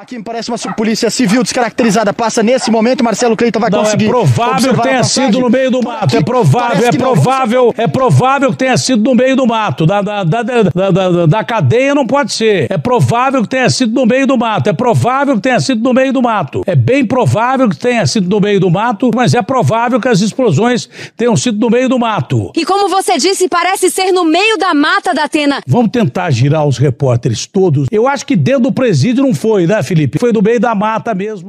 Aqui me parece uma polícia civil descaracterizada. Passa nesse momento, Marcelo Cleiton vai Não, conseguir. é provável que tenha sido no meio do mato. É provável, é provável, é provável que tenha sido no meio do mato. Da, da, da, da, da, da cadeia não pode ser. É provável que tenha sido no meio do mato. É provável que tenha sido no meio do mato. É bem provável que tenha sido no meio do mato, mas é provável que as explosões tenham sido no meio do mato. E como você disse, parece ser no meio da mata da Atena. Vamos tentar girar os repórteres todos. Eu acho que dentro do presídio não foi, né, Felipe? Foi no meio da mata mesmo.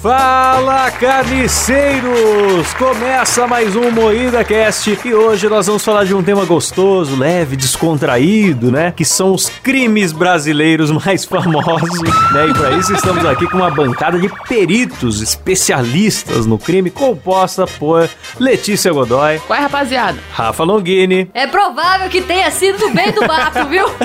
Fala carniceiros! Começa mais um Moída Cast e hoje nós vamos falar de um tema gostoso, leve, descontraído, né? Que são os crimes brasileiros mais famosos, né? E para isso estamos aqui com uma bancada de peritos especialistas no crime, composta por Letícia Godoy. Qual é, rapaziada? Rafa Longini. É provável que tenha sido no meio do mato, viu?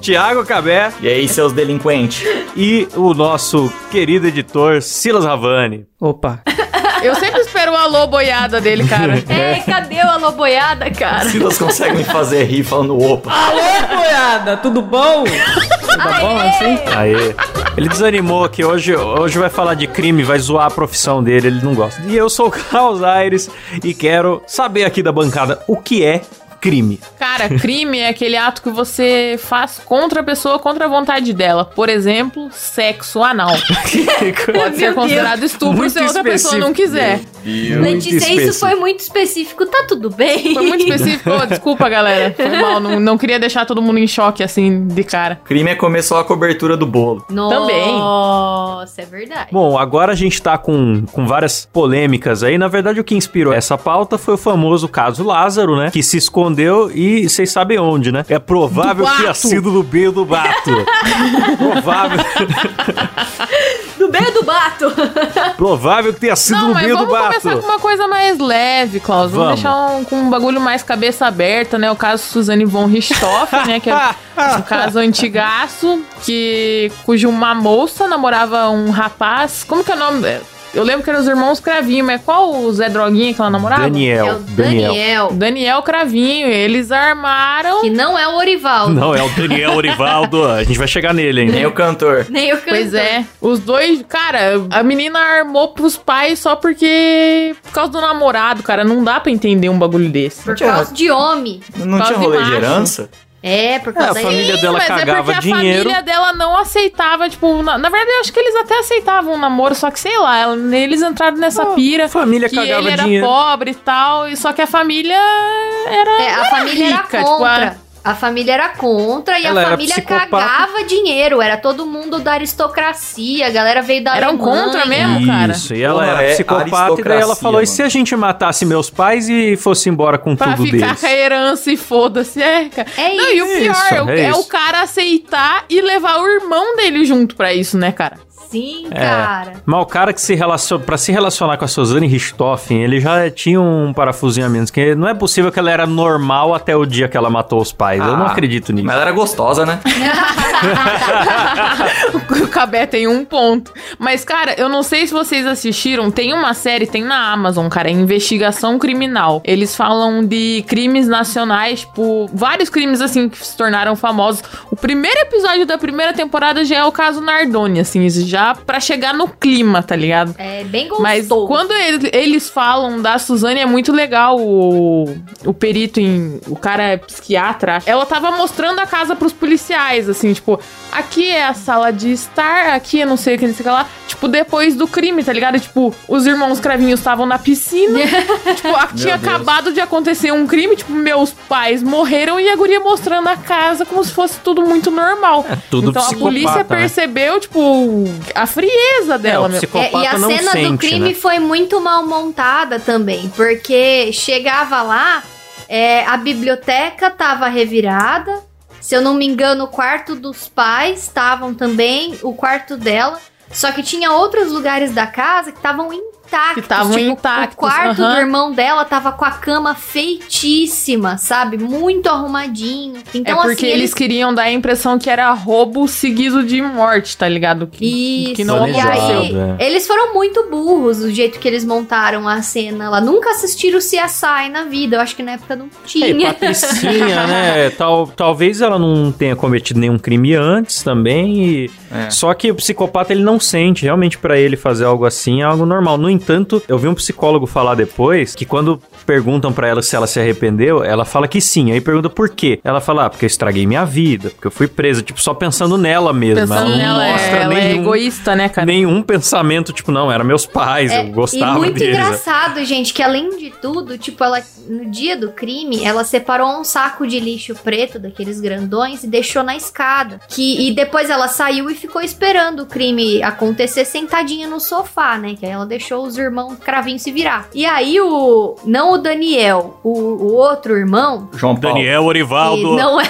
Tiago Cabé. E aí, seus delinquentes? E o nosso querido editor Silas Ravani. Opa. Eu sempre espero o alô boiada dele, cara. É, cadê o alô boiada, cara? Silas consegue me fazer rir falando opa. Alô boiada, tudo bom? Tá bom assim? Aê. Ele desanimou que hoje, hoje vai falar de crime, vai zoar a profissão dele, ele não gosta. E eu sou o Carlos Aires e quero saber aqui da bancada o que é crime. Cara, crime é aquele ato que você faz contra a pessoa, contra a vontade dela. Por exemplo, sexo anal. Pode ser considerado estupro Muito se a outra pessoa não quiser. Letícia, isso foi muito específico. Tá tudo bem? Foi muito específico. Ô, desculpa, galera. Foi mal. Não, não queria deixar todo mundo em choque, assim, de cara. Crime é comer só a cobertura do bolo. Também. Nossa, é verdade. Bom, agora a gente tá com, com várias polêmicas aí. Na verdade, o que inspirou essa pauta foi o famoso caso Lázaro, né? Que se escondeu e vocês sabem onde, né? É provável que tenha sido no meio do mato. provável, Do meio do mato. provável que tenha sido Não, no meio do vamos mato. começar com uma coisa mais leve, Klaus. Vamos, Vamos. deixar um, com um bagulho mais cabeça aberta, né? O caso Suzane von Richthofen, né? Que é um caso antigaço, que, cujo uma moça namorava um rapaz. Como que é o nome? Eu lembro que eram os irmãos Cravinho, mas qual o Zé Droguinha que ela namorava? Daniel. É o Daniel. Daniel Cravinho. Eles armaram. Que não é o Orivaldo. Não, é o Daniel Orivaldo. A gente vai chegar nele ainda. Nem o cantor. Nem o cantor. Pois é, os dois, cara, a menina armou pros pais só porque. Por causa do namorado, cara. Não dá pra entender um bagulho desse. Por causa de homem. Não Causa tinha de rolê de macho. herança? É, por É, causa a da família dela mas cagava é porque dinheiro. a família dela não aceitava, tipo, na, na verdade eu acho que eles até aceitavam um namoro, só que sei lá, ela- eles entraram nessa pira. família que cagava ele era dinheiro. pobre e tal, e só que a família era. É, a não família era rica, tipo, contra. A... família era contra e Ela a era família cagava dinheiro. Era todo mundo da aristocracia. A galera veio da Eram Alemanha. contra mesmo, cara. Isso, e ela Porra, era é psicopata, e daí ela falou: e se a mano. gente matasse meus pais e fosse embora com Pra tudo ficar deles? com a herança e foda-se, é, cara. É Não, e o isso, pior é, o- é é o isso. cara aceitar e levar o irmão dele junto pra isso, né, cara? Sim, É. cara. Mas o cara que se relaciona, pra se relacionar com a Suzane Richthofen, ele já tinha um parafusinho a menos, que não é possível que ela era normal até o dia que ela matou os pais. Eu não Ah, acredito nisso. Mas ela era gostosa, né? o Cabé tem um ponto. Mas, cara, eu não sei se vocês assistiram. Tem uma série, tem na Amazon, cara, é Investigação Criminal. Eles falam de crimes nacionais, tipo, vários crimes, assim, que se tornaram famosos. O primeiro episódio da primeira temporada já é o caso Nardoni, assim, já pra chegar no clima, tá ligado? É bem gostoso. Mas quando ele- eles falam da Suzane, é muito legal o, o perito em. O cara é psiquiatra. acho. Ela tava mostrando a casa pros policiais, assim, tipo, aqui é a sala de estar, aqui é não sei o que, não sei o que lá. Tipo, depois do crime, tá ligado? Tipo, os irmãos cravinhos estavam na piscina. tipo, aqui tinha Deus. acabado de acontecer um crime, tipo, meus pais morreram e a guria mostrando a casa como se fosse tudo muito normal. É tudo então a polícia né? percebeu, tipo, a frieza dela É, o psicopata É, e a não cena sente, do crime né? foi muito mal montada também, porque chegava lá, é, a biblioteca tava revirada. Se eu não me engano, o quarto dos pais estavam também, o quarto dela. Só que tinha outros lugares da casa que estavam intactos. Que estavam tipo, intactos, O quarto aham. do irmão dela tava com a cama feitíssima, sabe? Muito arrumadinho. Então, é porque assim, eles queriam dar a impressão que era roubo seguido de morte, tá ligado? Que, Isso, que não e aí é. eles foram muito burros do jeito que eles montaram a cena lá. Nunca assistiram o CSI na vida, eu acho que na época não É, tinha. Patricinha, né? Tal, talvez ela não tenha cometido nenhum crime antes também. e- É. Só que o psicopata ele não sente. Realmente, pra ele fazer algo assim é algo normal. No entanto, eu vi um psicólogo falar depois que quando perguntam pra ela se ela se arrependeu, ela fala que sim. Aí pergunta por quê.Ela fala, ah, porque eu estraguei minha vida, porque eu fui presa. Tipo, só pensando nela mesmo. Pensando ela não nela, é, mostra ela é nenhum, egoísta, né, cara? nenhum pensamento, tipo, não, eram meus pais, É, eu gostava e muito deles. engraçado, gente, que além de tudo, tipo, ela no dia do crime, ela separou um saco de lixo preto daqueles grandões e deixou na escada. Que e depois ela saiu e ficou esperando o crime acontecer sentadinha no sofá, né? Que aí ela deixou os irmãos cravinhos se virar. E aí o não o Daniel, o, o outro irmão, João Paulo. Daniel Orivaldo. não, é,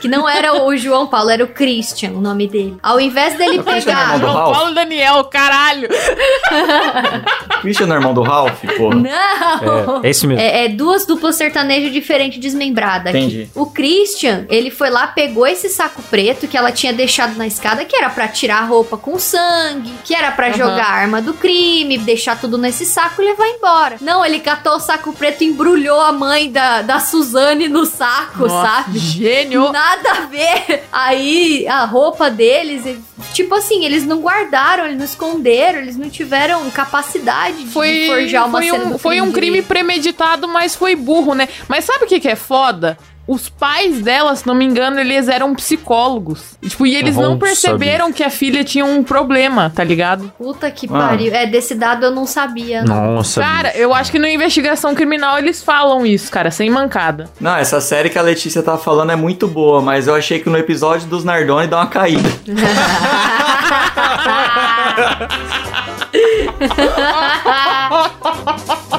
que não era o João Paulo, era o Christian, o nome dele. Ao invés dele O é pegar. irmão do João Ralph? Paulo Daniel, caralho! Christian é irmão do Ralph, porra. Não! É, é esse mesmo. É, é duas duplas sertanejas diferentes desmembradas aqui. Entendi. O Christian, ele foi lá, pegou esse saco preto que ela tinha deixado na escada, que era pra tirar a roupa com sangue, que era pra Aham. jogar a arma do crime, deixar tudo nesse saco e levar embora. Não, ele catou o saco preto e embrulhou a mãe da, da Suzane no saco, Nossa, sabe? Gênio! Nada a ver. Aí a roupa deles, tipo assim, eles não guardaram, eles não esconderam, eles não tiveram capacidade de Foi, forjar uma foi cena um, foi um crime premeditado, mas foi burro, né? Mas sabe o que, que é foda? Os pais dela, se não me engano, eles eram psicólogos. E, Tipo, e eles não perceberam que a filha tinha um problema, tá ligado? Puta que Mano. pariu. É, desse dado eu não sabia. não. Nossa, Cara, eu acho que no investigação criminal eles falam isso, cara, sem mancada. Não, essa série que a Letícia tá falando é muito boa, mas eu achei que no episódio dos Nardoni dá uma caída.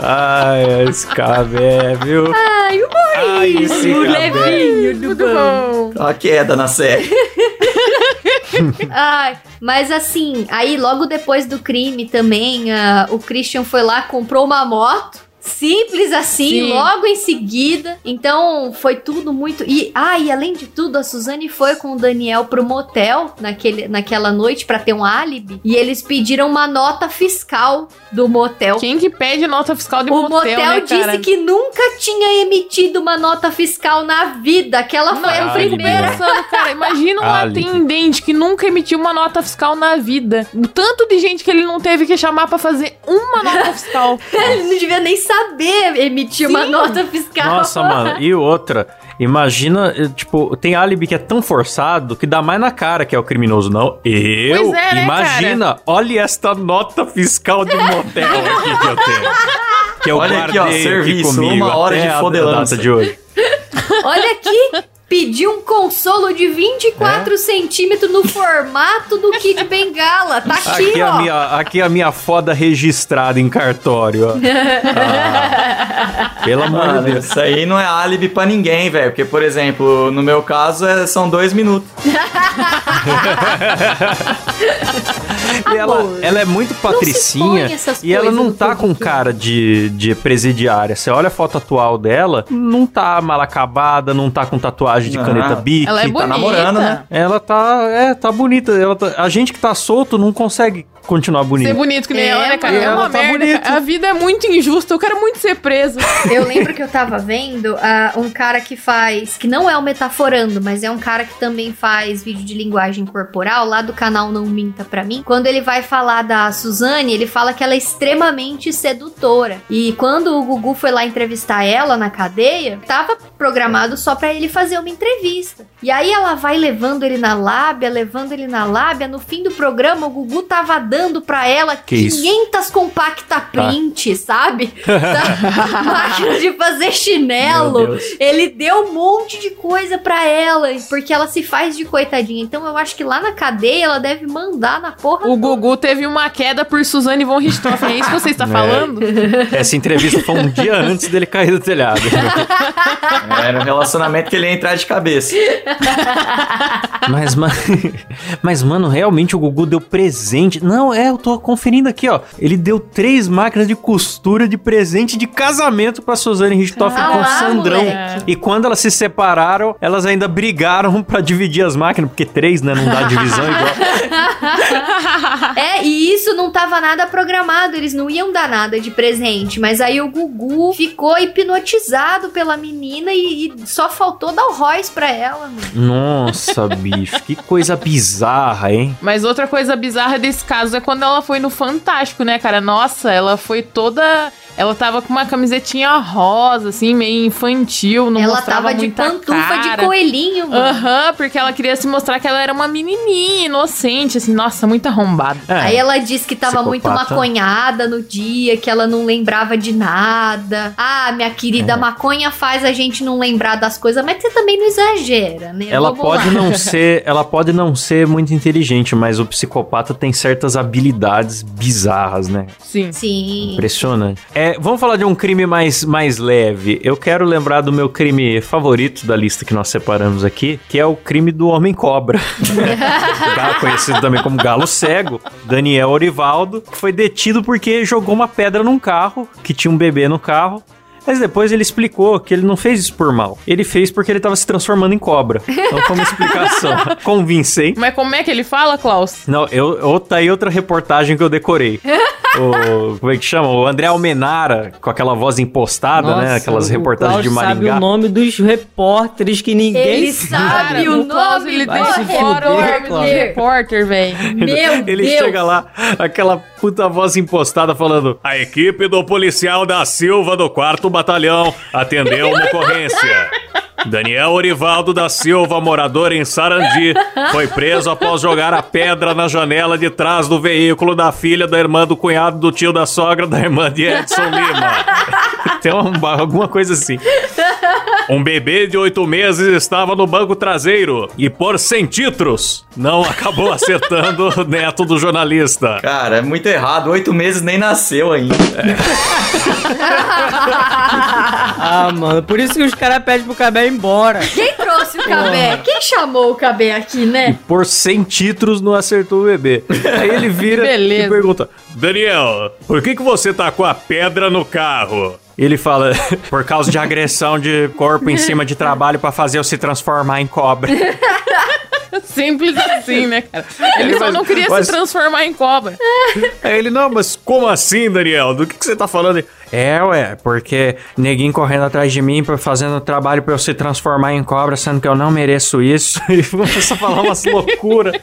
Ai, esse cabé, viu? Ai, o Ai, esse o levinho do Tudo bom. Tá uma queda na série. Ai, mas assim, aí logo depois do crime também, ah, o Christian foi lá, comprou uma moto. Simples assim, Sim. logo em seguida. Então foi tudo muito. E, ah, e além de tudo, a Suzane foi com o Daniel pro motel naquele, naquela noite pra ter um álibi. E eles pediram uma nota fiscal do motel. Quem que pede nota fiscal de O motel, motel, né, disse cara? que nunca tinha emitido uma nota fiscal na vida. Aquela foi a primeira. cara, imagina um Álibi. atendente que nunca emitiu uma nota fiscal na vida. O tanto de gente que ele não teve que chamar pra fazer uma nota fiscal. Ele não devia nem saber emitir uma Sim. nota fiscal. Nossa, mano. E outra, imagina, eh, tipo, tem álibi que é tão forçado que dá mais na cara que é o criminoso, não. Eu? Pois é, né, imagina, olha esta nota fiscal de motel aqui que eu tenho. Que eu Olha aqui, ó, serviço, comigo uma hora até de a fodelança. data de hoje. Olha aqui. Pediu um consolo de 24 centímetros no formato do Kid Bengala. Tá aqui, Aqui ó. a, minha, aqui a minha foda registrada em cartório, ó. Ah, pelo amor de Mano, Deus. isso aí não é álibi pra ninguém, velho. Porque, por exemplo, no meu caso é- são dois minutos. E ela, ela é muito patricinha e ela não tá com cara de, de presidiária. Você olha a foto atual dela, não tá mal acabada, não tá com tatuagem de Ah. caneta bique. Ela é bonita. namorando, né? Ela tá, é, tá bonita. Ela tá- a gente que tá solto não consegue continuar bonito. Ser bonito que nem É, ela, né, cara? É uma tá merda. bonita. cara. A vida é muito injusta. Eu quero muito ser preso. Eu lembro que eu tava vendo ah, um cara que faz, que não é o Metaforando, mas é um cara que também faz vídeo de linguagem corporal, lá do canal Não Minta Pra Mim. Quando ele vai falar da Suzane, ele fala que ela é extremamente sedutora. E quando o Gugu foi lá entrevistar ela na cadeia, tava programado só pra ele fazer uma entrevista. E aí ela vai levando ele na lábia, levando ele na lábia. No fim do programa, o Gugu tava dando pra ela Que isso? 500 compacta print, sabe? Da máquina de fazer chinelo. Ele deu um monte de coisa pra ela, porque ela se faz de coitadinha. Então eu acho que lá na cadeia ela deve mandar na porra. O Gugu teve uma queda por Suzane von Richthofen. É isso que você está É. falando? Essa entrevista foi um dia antes dele cair do telhado. Era um relacionamento que ele ia entrar de cabeça. Mas, ma- mas, mano, realmente o Gugu deu presente. Não, Não, é, eu tô conferindo aqui, ó. Ele deu três máquinas de costura de presente de casamento pra Suzane Richthofen com o Ah, Sandrão. moleque. E quando elas se separaram, elas ainda brigaram pra dividir as máquinas, porque três, né? Não dá divisão igual. É, e isso não tava nada programado, eles não iam dar nada de presente. Mas aí o Gugu ficou hipnotizado pela menina e, e só faltou dar o Royce pra ela, mano. Nossa, bicho, que coisa bizarra, hein? Mas outra coisa bizarra desse caso quando ela foi no Fantástico, né, cara? Nossa, ela foi toda. Ela tava com uma camisetinha rosa, assim, meio infantil, não ela mostrava tava de pantufa cara. de coelhinho, mano. Aham, porque ela queria se mostrar que ela era uma menininha, inocente, assim, nossa, muito arrombada. É. Aí ela disse que tava muito Psicopata. maconhada no dia, que ela não lembrava de nada. Ah, minha querida, É. maconha faz a gente não lembrar das coisas, mas você também não exagera, né? Ela Vamos pode lá. não ser, ela pode não ser muito inteligente, mas o psicopata tem certas habilidades bizarras, né? Sim. Sim. Impressionante. É, vamos falar de um crime mais, mais leve. Eu quero lembrar do meu crime favorito da lista que nós separamos aqui, que é o crime do homem cobra. Ga- Conhecido também como galo cego, Daniel Orivaldo, que foi detido porque jogou uma pedra num carro, que tinha um bebê no carro. Mas depois ele explicou que ele não fez isso por mal. Ele fez porque ele tava se transformando em cobra. Então foi uma explicação convincente. Mas como é que ele fala, Klaus? Não, eu, eu tá aí outra reportagem que eu decorei. o, como é que chama? O André Almenara, com aquela voz impostada, né? Aquelas o reportagens de Klaus sabe Maringá. o nome dos repórteres que ninguém Ele sabe. sabe o nome ele do Klaus. repórter, velho. Meu Ele Deus. chega lá, aquela puta voz impostada falando: A equipe do policial da Silva do 4 Batalhão atendeu uma ocorrência. Daniel Orivaldo da Silva, morador em Sarandi, foi preso após jogar a pedra na janela de trás do veículo da filha da irmã do cunhado do tio da sogra da irmã de Edson Lima. Tem uma, alguma coisa assim. Um bebê de oito meses estava no banco traseiro e, por centímetros, não acabou acertando o neto do jornalista. Cara, é muito errado. Oito meses nem nasceu ainda. Ah, mano, por isso que os caras pedem pro Cabé ir embora. Quem trouxe o Cabé? Quem chamou o Cabé aqui, né? Por centímetros não acertou o bebê. Aí ele vira beleza. e pergunta: Daniel, por que, que você tá com a pedra no carro? Ele fala, por causa de agressão de corpo em cima de trabalho pra fazer eu se transformar em cobra. Simples assim, né, cara? Ele só Mas- não queria mas- se transformar em cobra. Aí ele, não, mas como assim, Daniel? Do que, que você tá falando? É, ué, porque neguinho correndo atrás de mim, fazendo trabalho pra eu se transformar em cobra, sendo que eu não mereço isso. E começa a falar umas loucuras.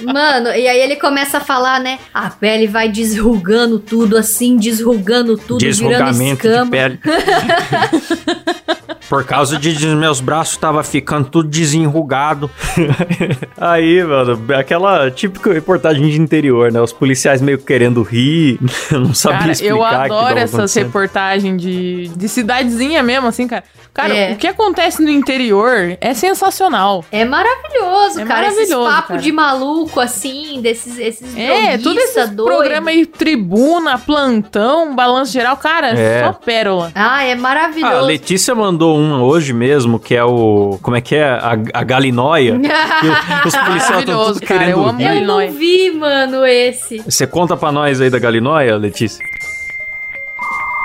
Mano, e aí ele começa a falar, né? A pele vai desrugando tudo assim, desrugando tudo, virando Desrugamento de escama. pele. Por causa de, de meus braços tava ficando tudo desenrugado. Aí, mano, aquela típica reportagem de interior, né? Os policiais meio querendo rir, não sabia Cara, explicar eu adoro essas reportagens de, de cidadezinha mesmo, assim, cara. Cara, É. o que acontece no interior é sensacional. É maravilhoso, É cara. esses maravilhoso, papos cara. de maluco, assim, desses esses É, tudo esse programa aí, tribuna, plantão, balanço geral, cara, É. só pérola. Ah, é Ah, a maravilhoso. Letícia mandou um hoje mesmo, que é o. Como é que é? A, a galinóia. Que os policiais estão Maravilhoso, tudo cara, querendo eu amo rir. Eu não vi, mano, esse. Você conta pra nós aí da galinóia, Letícia?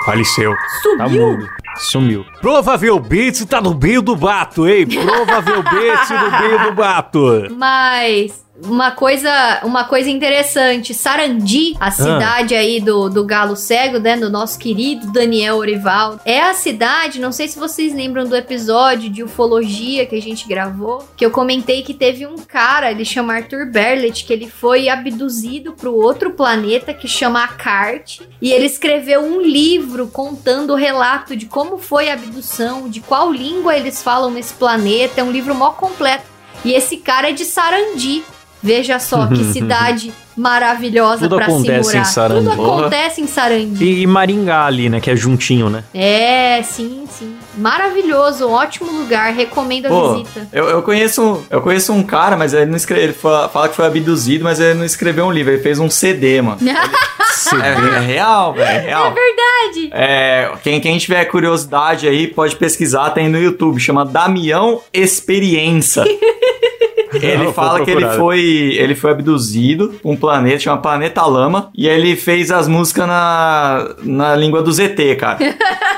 Faleceu. Tá Sumiu? mudo. Sumiu. Provavelmente tá no meio do bato, hein? Provavelmente no meio do bato. Mas uma coisa, uma coisa interessante, Sarandi, Ah. a cidade aí do, do Galo Cego, né, do nosso querido Daniel Orivaldo, é a cidade, não sei se vocês lembram do episódio de ufologia que a gente gravou, que eu comentei que teve um cara, ele chama Arthur Berlet, que ele foi abduzido para outro planeta que chama Akart, e ele escreveu um livro contando o relato de como foi a abdução, de qual língua eles falam nesse planeta, é um livro mó completo. E esse cara é de Sarandi. Veja só que cidade maravilhosa Tudo pra se acontece em morar. Sarandi. Tudo acontece em Sarandi. E, e Maringá ali, né? Que é juntinho, né? É, sim, sim. Maravilhoso, um ótimo lugar. Recomendo a Pô, visita. eu, eu, conheço, um- eu conheço um cara, mas ele não escreve. Ele fa- fala que foi abduzido, mas ele não escreveu um livro, ele fez um CD, mano. É, é real, velho, é real. Verdade. É, quem, quem tiver curiosidade aí, pode pesquisar, tem no YouTube, chama Damião Experiência. Ele Não, fala que ele foi, ele foi abduzido um planeta, chama Planeta Lama, e aí ele fez as músicas na, na língua do ZT, cara.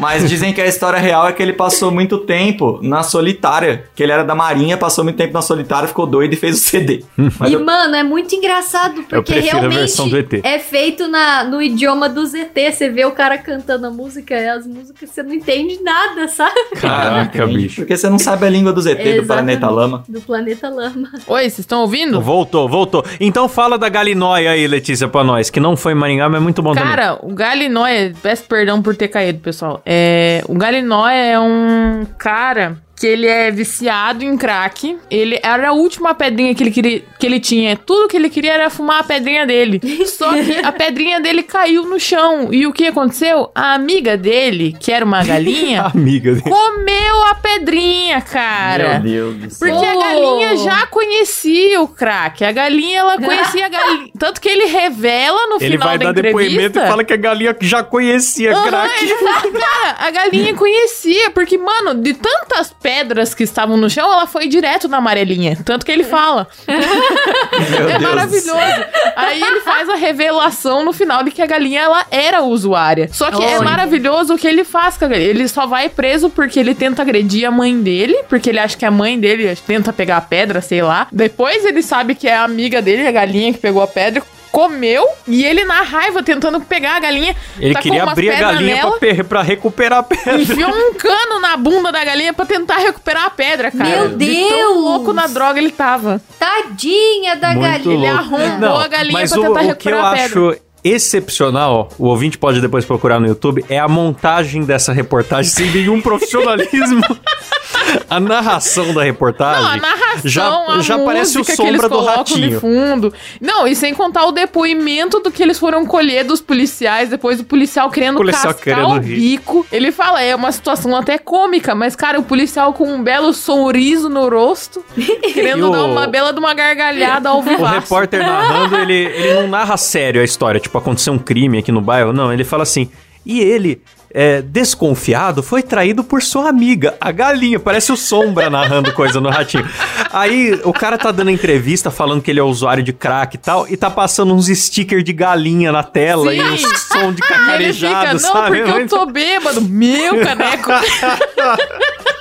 Mas dizem que a história real é que ele passou muito tempo na solitária, que ele era da marinha, passou muito tempo na solitária, ficou doido e fez o CD. Mas e, eu- mano, é muito engraçado, porque realmente versão do ET. é feito na, no idioma do ZT. Você vê o cara cantando a música e as músicas você não entende nada, sabe? Caraca, bicho. Porque você não sabe a língua do ZT, do Exatamente. Planeta Lama. Do planeta Lama. Oi, vocês estão ouvindo? Voltou, voltou. Então fala da Galinóia aí, Letícia, pra nós, que não foi em Maringá, mas é muito bom também. Cara, o Galinóia, peço perdão por ter caído, pessoal. É, o Galinóia é um cara que ele é viciado em crack. Ele era a última pedrinha que ele queria, que ele tinha. Tudo que ele queria era fumar a pedrinha dele. Só que a pedrinha dele caiu no chão. E o que aconteceu? A amiga dele, que era uma galinha, Amiga dele. comeu a pedrinha, cara. Meu Deus do céu. Porque a galinha já conhecia o crack. A galinha, ela conhecia a galinha. Tanto que ele revela no Ele final vai da dar entrevista. depoimento e fala que a galinha já conhecia Aham, crack. ele fala, cara, a galinha conhecia, porque, mano, de tantas pedras que estavam no chão, ela foi direto na amarelinha. Tanto que ele fala. Meu é Deus maravilhoso. Aí ele faz a revelação no final de que a galinha, ela era usuária. Só que é maravilhoso o que ele faz com a galinha. Ele só vai preso porque ele tenta agredir a mãe dele, porque ele acha que a mãe dele tenta pegar a pedra, sei lá. Depois ele sabe que é a amiga dele, a galinha que pegou a pedra, comeu, e ele na raiva tentando pegar a galinha, Ele tacou queria abrir a galinha pra, nela, pra recuperar a pedra. Enfiou um cano na bunda da galinha pra tentar recuperar a pedra, cara. Meu De tão Deus! louco na droga ele tava. Tadinha da Muito galinha. Ele louco. arrombou a galinha pra o, tentar o que eu recuperar a pedra. acho excepcional, o ouvinte pode depois procurar no YouTube, é a montagem dessa reportagem sem nenhum profissionalismo. a narração da reportagem Não, a narração, já, a já parece o música que eles sombra do ratinho. de fundo. Não, e sem contar o depoimento do que eles foram colher dos policiais, depois do policial querendo Policial cascar querendo o rir. bico. Ele fala, é uma situação até cômica, mas, cara, o policial com um belo sorriso no rosto, querendo E o- dar uma bela de uma gargalhada ao O vivo. repórter narrando, ele, ele não narra sério a história. Tipo, aconteceu um crime aqui no bairro. Não, ele fala assim. E ele, é, desconfiado, foi traído por sua amiga, a galinha. Parece o Sombra narrando coisa no ratinho. Aí o cara tá dando entrevista falando que ele é usuário de crack e tal. E tá passando uns stickers de galinha na tela Sim. e uns som de E ele cacarejado, fica, não, sabe? porque eu tô bêbado. Meu caneco.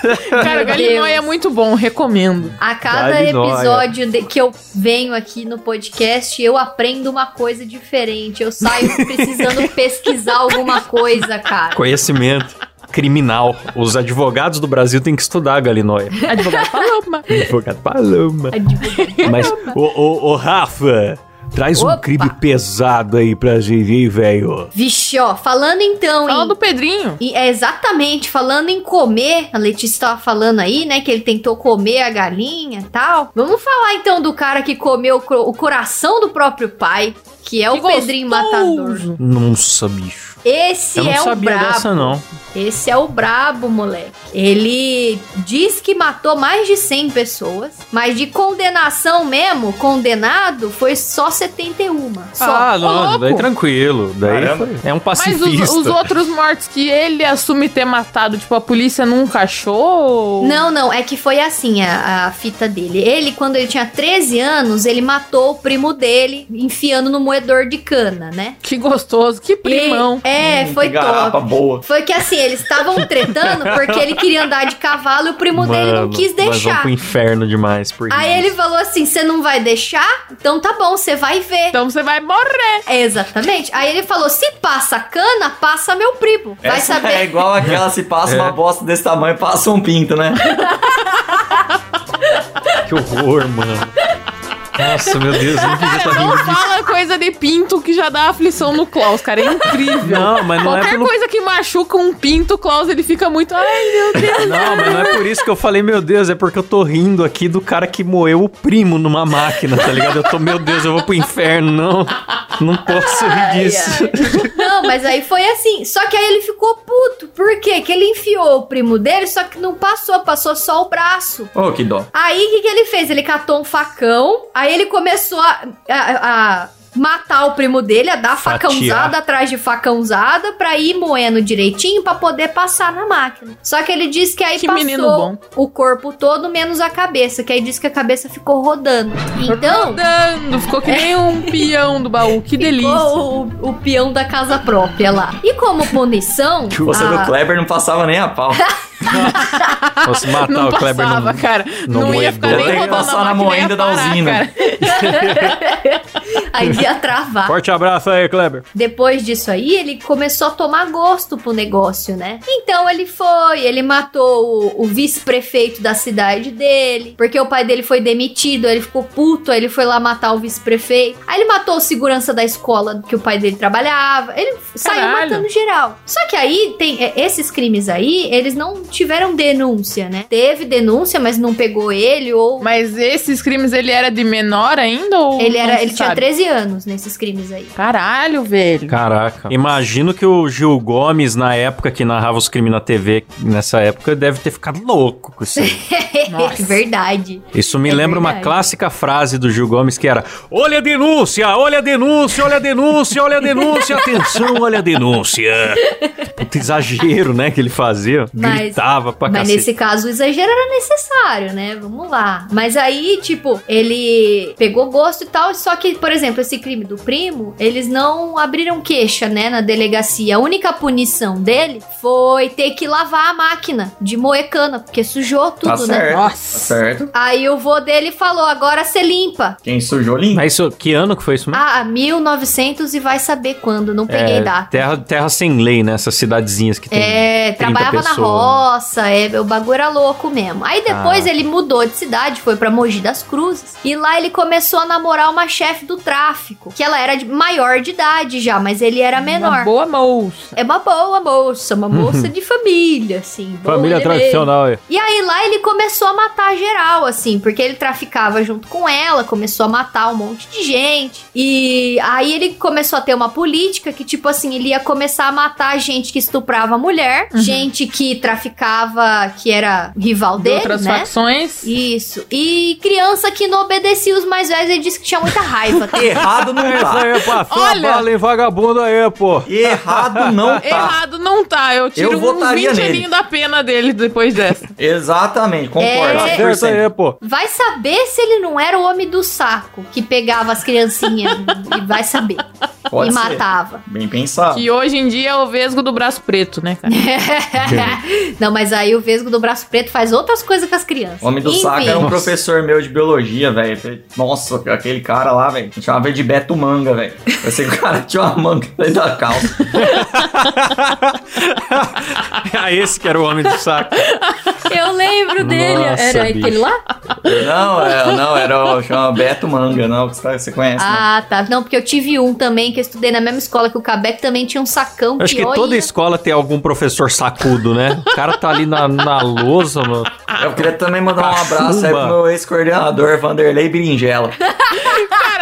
Cara, o Galinóia é muito bom, recomendo. A cada Galinóia. episódio de- que eu venho aqui no podcast, eu aprendo uma coisa diferente. Eu saio precisando pesquisar alguma coisa, cara. Conhecimento criminal. Os advogados do Brasil têm que estudar a Galinóia. Advogado Paloma. Advogado Paloma. Advogado. Mas, ô, ô, ô, Rafa, traz um Opa. crime pesado aí pra gente, hein, velho? Vixe, ó, falando então Fala em do Pedrinho. E é exatamente, falando em comer, a Letícia tava falando aí, né, que ele tentou comer a galinha e tal. Vamos falar então do cara que comeu o cro- o coração do próprio pai, que é Que o Pedrinho Matador. gostoso. Nossa, bicho. Esse Eu não é o sabia brabo. dessa, não. Esse é o brabo, moleque. Ele diz que matou mais de 100 pessoas, mas de condenação mesmo, condenado, foi só 71. Só. Ah, não, daí tranquilo. Daí é um Mas pacifista. os, os outros mortos que ele assume ter matado, tipo, a polícia nunca achou? Não, não, é que foi assim a, a fita dele. Ele, quando ele tinha 13 anos, ele matou o primo dele, enfiando no moedor de cana, né? Que gostoso, que primão. E- é, Hum, foi que top. boa. Foi que assim, eles estavam tretando porque ele queria andar de cavalo e o primo dele não Mano, quis Nós vamos deixar. pro inferno demais. Por Aí isso. ele falou assim: você não vai deixar? Então tá bom, você vai ver. Então você vai morrer. É, exatamente. Aí ele falou: se passa cana, passa meu primo. Vai Essa saber. é igual aquela se passa uma bosta desse tamanho, passa um pinto, né? Que horror, mano. Nossa, meu Deus, eu não devia estar não disso. fala coisa de pinto que já dá aflição no Klaus, cara. É incrível. Não, mas não é Qualquer pelo... coisa que machuca um pinto, o Klaus ele fica muito. Ai, meu Deus. Não, mas não é por isso que eu falei, meu Deus, é porque eu tô rindo aqui do cara que moeu o primo numa máquina, tá ligado? Eu tô, meu Deus, eu vou pro inferno, não. Não posso rir disso. Não, mas aí foi assim. Só que aí ele ficou puto. Por quê? Que ele enfiou o primo dele, só que não passou, passou só o braço. Ô, que dó. Aí o que, que ele fez? Ele catou um facão, aí ele começou a, a- a matar o primo dele, a dar Fatiar. facãozada atrás de facãozada pra ir moendo direitinho pra poder passar na máquina. Só que ele disse que aí Que passou o corpo todo menos a cabeça, que aí disse que a cabeça ficou rodando. Então, Rodando, ficou que nem um peão do baú. Que delícia. ficou o, o peão da casa própria lá. E como punição, Você a- do Kleber não passava nem a pau. Fosse matar Não o Kleber passava, no... cara. no não ia ficar moedor. nem que passar na moenda da usina. cara. aí ia travar. Forte abraço aí, Kleber. Depois disso aí, ele começou a tomar gosto pro negócio, né? Então ele foi, ele matou o, o vice-prefeito da cidade dele, porque o pai dele foi demitido, ele ficou puto, aí ele foi lá matar o vice-prefeito. Aí ele matou o segurança da escola que o pai dele trabalhava. Ele saiu Caralho. matando geral. Só que aí tem é, esses crimes aí, eles não tiveram denúncia, né? Teve denúncia, mas não pegou ele ou Mas esses crimes, ele era de menor ainda? Ou ele era, ele tinha sabe? 13 anos nesses crimes aí. Caralho, velho. Caraca. Imagino que o Gil Gomes, na época que narrava os crimes na TV, nessa época, deve ter ficado louco com isso. Nossa. Verdade. Isso me É lembra uma verdade. clássica frase do Gil Gomes que era: Olha a denúncia, olha a denúncia, olha a denúncia, olha a denúncia, atenção, olha a denúncia. Puta exagero, né, que ele fazia. Mas- Gritava pra Mas cacete. nesse caso o exagero era necessário, né? Vamos lá. Mas aí, tipo, ele pegou gosto e tal, só que, por exemplo, esse crime do primo, eles não abriram queixa, né, na delegacia. A única punição dele foi ter que lavar a máquina de moer cana, porque sujou tudo, Tá né? certo. Nossa. Tá certo. Aí o vô dele falou: agora você limpa. Quem sujou limpa. Mas isso, que ano que foi isso mesmo? Ah, 1900 e vai saber quando, não peguei É, data. terra, terra sem lei, né? Essas cidadezinhas que tem. É, 30 trabalhava na pessoas. Roça, é, o bagulho era louco mesmo. Aí depois Ah. ele mudou de cidade, foi pra Mogi das Cruzes. E lá ele começou a namorar uma chefe do tráfico, que ela era de maior de idade já, mas ele era Uma menor. boa moça. É uma boa moça, uma moça de família, assim. Família tradicional aí. E aí lá ele começou a matar geral, assim, porque ele traficava junto com ela, começou a matar um monte de gente. E aí ele começou a ter uma política que, tipo assim, ele ia começar a matar gente que estuprava mulher, gente que traficava, que era rival De dele, outras né? facções. Isso. E criança que não obedecia os mais velhos, ele disse que tinha muita raiva. tá? Errado não tá. aí, pá, Olha- bala em vagabundo aí, pô. Errado não tá. Errado não tá. Eu tiro Eu uns votaria 20 nele. aninhos da pena dele depois dessa. Exatamente, concordo. É. 100%. certo aí, pô. Vai saber se ele não era o homem do saco que pegava as criancinhas e vai saber. Pode e ser. matava. Bem pensado. Que hoje em dia é o vesgo do braço preto, né, cara? Não, mas aí o vesgo do braço preto faz outras coisas com as crianças. Homem do Enfim, saco era um professor meu de biologia, velho. Nossa, aquele cara lá, velho. Chamava ele de Beto Manga, velho. Eu que o cara tinha uma manga dentro da calça. ah, esse que era o homem do saco. Eu lembro dele. Nossa, era bicho. aquele lá? Não, é, não, era o chama Beto Manga, não. Você, tá- você conhece, né? Ah, tá. Não, porque eu tive um também que eu estudei na mesma escola que o Cabeck também tinha um sacão Acho que olha, toda escola tem algum professor sacudo, né? O cara tá ali na, na lousa, mano. Eu queria também mandar um abraço aí pro meu ex-coordenador, Vanderlei Berinjela.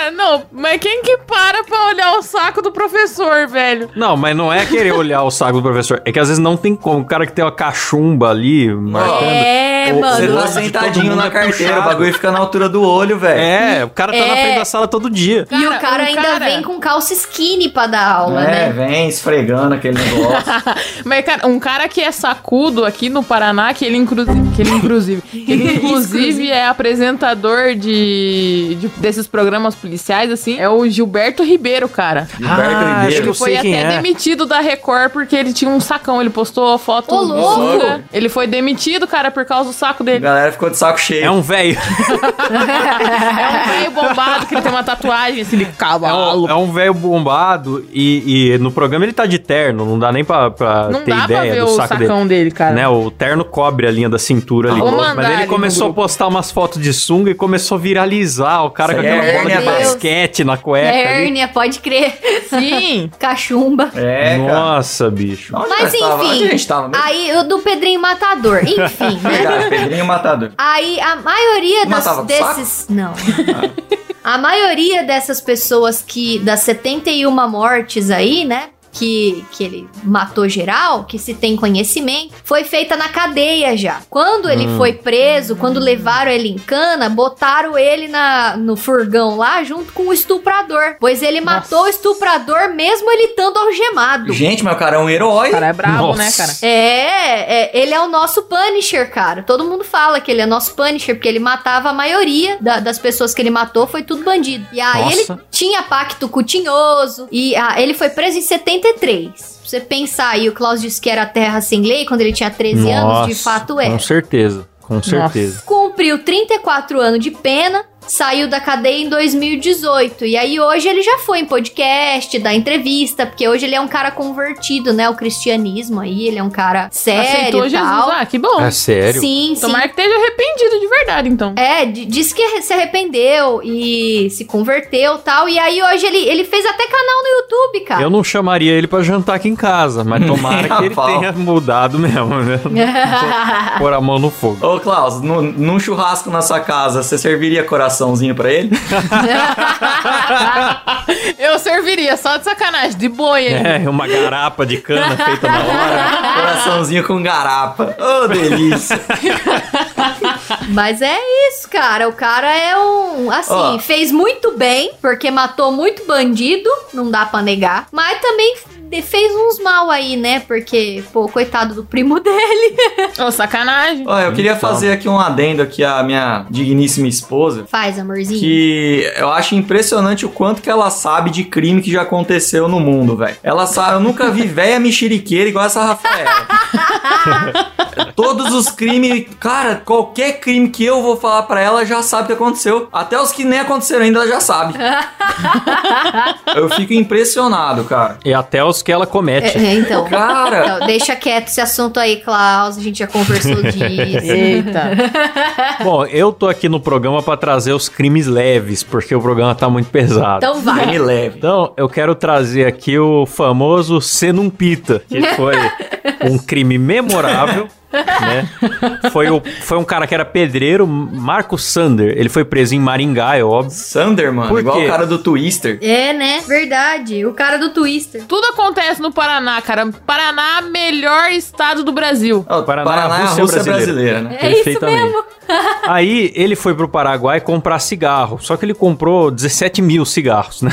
Cara, não, mas quem que para pra olhar o saco do professor, velho? Não, mas não é querer olhar o saco do professor. É que às vezes não tem como. O cara que tem uma cachumba ali, marcando. É, Ô, mano. Você tá sentadinho na é carteira, puxado. o bagulho fica na altura do olho, velho. É, o cara tá na É. frente da sala todo dia. E o Cara, cara um ainda cara- vem com calça skinny pra dar aula, É, né? vem esfregando aquele negócio. Mas, cara, um cara que é sacudo aqui no Paraná, que ele, inclusive, que ele inclusive, que ele, inclusive é apresentador de, de- desses programas policiais, assim, é o Gilberto Ribeiro, cara. Gilberto Ah, acho Ribeiro. que eu Ele foi até é. demitido da Record porque ele tinha um sacão. Ele postou a foto Ô, de louco! sunga. Ele foi demitido, cara, por causa do saco A dele. galera ficou de saco cheio. É um velho. É um velho bombado que ele tem uma tatuagem assim de É cavalo. um, é um velho bombado e, e no programa ele tá de terno. Não dá nem pra, pra Não ter dá pra ideia ver do o saco dele. sacão dele, cara. Né, o terno cobre a linha da cintura ali. Mas ele começou a postar umas fotos de sunga e começou a viralizar. O cara Isso com aí é aquela bola de basquete na cueca. ali. Hérnia, pode crer. Sim. Cachumba. É, cara. Nossa, bicho. Onde Mas tava? Onde a enfim, gente tava mesmo? aí o do Pedrinho Matador, enfim, né? Verdade, Pedrinho Matador. Aí a maioria das, desses. Não. A maioria dessas pessoas que. Das 71 mortes aí, né? Que, que ele matou geral, que se tem conhecimento, foi feita na cadeia já. Quando ele foi preso, quando levaram ele em cana, botaram ele na, no furgão lá junto com o estuprador. Pois ele matou o estuprador mesmo ele estando algemado. Gente, mas o cara é um herói. O cara é brabo, né, Nossa. cara? É, é, ele é o nosso Punisher, cara. Todo mundo fala que ele é nosso Punisher, porque ele matava a maioria da- das pessoas que ele matou, foi tudo bandido. E aí Nossa. ele tinha pacto com o Tinhoso, e ah, ele foi preso em 73. Pra você pensar aí, o Klaus disse que era terra sem lei quando ele tinha 13 anos, de fato é. Com certeza, com certeza. Cumpriu 34 anos de pena, saiu da cadeia em 2018. E aí hoje ele já foi em podcast, dá entrevista, porque hoje ele é um cara convertido, né, ao cristianismo aí, ele é um cara sério Aceitou e Jesus. tal. Ah, que bom. É sério? Sim, sim. Tomara que esteja arrependido de verdade, então. É, disse que se arrependeu e se converteu tal. E aí hoje ele, ele fez até canal no YouTube, cara. Eu não chamaria ele pra jantar aqui em casa, mas tomara que ele tenha mudado mesmo, né? Pôr a mão no fogo. Ô, Klaus, no- num churrasco na sua casa, você serviria coraçãozinho pra ele? Eu serviria, só de sacanagem, de boi. É, uma garapa de cana feita na hora. Coraçãozinho com garapa. Ô, delícia. Mas é isso, cara. O cara é um. Assim, Ó. fez muito bem, porque matou muito bandido, não dá pra negar. Mas também fez uns mal aí, né? Porque, pô, coitado do primo dele. Ô, sacanagem. Ó, eu queria Então. fazer aqui um adendo aqui à minha digníssima esposa. Faz, amorzinho. Que eu acho impressionante o quanto que ela sabe de crime que já aconteceu no mundo, velho. Ela sabe, eu nunca vi véia mexeriqueira igual essa Rafaela. Todos os crimes, cara, qualquer crime que eu vou falar pra ela, ela já sabe o que aconteceu. Até os que nem aconteceram ainda, ela já sabe. eu fico impressionado, cara. E até os que ela comete. É, é, então. Cara, Então, deixa quieto esse assunto aí, Klaus. A gente já conversou disso. Eita. Bom, eu tô aqui no programa pra trazer os crimes leves, porque o programa tá muito pesado. Então vai. me leve. Então, eu quero trazer aqui o famoso Senumpita, que foi um crime memorável, né? Foi, o, foi um cara que era pedreiro, Marco Sander. Ele foi preso em Maringá, é óbvio. Sander, mano, Por igual quê? o cara do Twister. É, né? Verdade. O cara do Twister. Tudo acontece no Paraná, cara. Paraná, melhor estado do Brasil. Ó, Paraná, Paraná, é a Rússia Rússia brasileira. brasileira, né? É isso mesmo. Aí ele foi pro Paraguai comprar cigarro. Só que ele comprou 17 mil cigarros, né?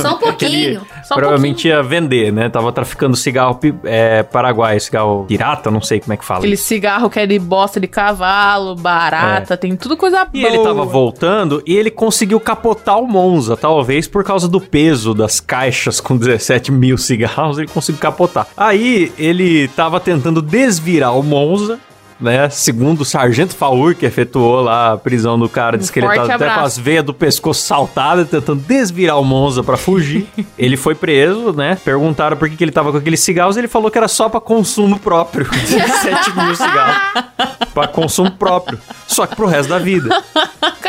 Só um pouquinho. Só um Provavelmente ia vender, né? Tava traficando cigarro é, paraguai, cigarro pirata, não sei como é que fala. Aquele cigarro que é de bosta de cavalo, barata, tem tudo coisa boa. E ele tava voltando e ele conseguiu capotar o Monza, talvez por causa do peso das caixas com 17 mil cigarros, ele conseguiu capotar. Aí ele tava tentando desvirar o Monza. Né? Segundo o Sargento Faur, que efetuou lá a prisão do cara, disse que ele tava até com as veias do pescoço saltadas, tentando desvirar o Monza pra fugir. ele foi preso, né? Perguntaram por que, que ele tava com aqueles cigarros, ele falou que era só pra consumo próprio. 17 mil cigarros. pra consumo próprio. Só que pro resto da vida.